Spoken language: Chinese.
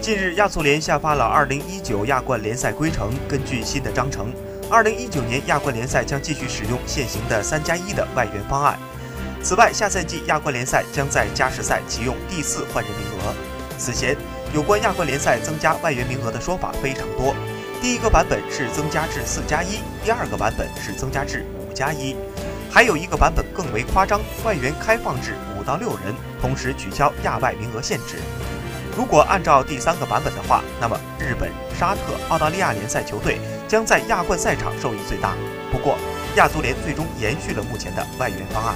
近日，亚足联下发了2019亚冠联赛规程。根据新的章程，2019年亚冠联赛将继续使用现行的三加一的外援方案。此外，下赛季亚冠联赛将在加时赛启用第四换人名额。此前，有关亚冠联赛增加外援名额的说法非常多。第一个版本是增加至四加一，第二个版本是增加至五加一，还有一个版本更为夸张，外援开放至五到六人，同时取消亚外名额限制。如果按照第三个版本的话，那么日本、沙特、澳大利亚联赛球队将在亚冠赛场受益最大。不过，亚足联最终延续了目前的外援方案。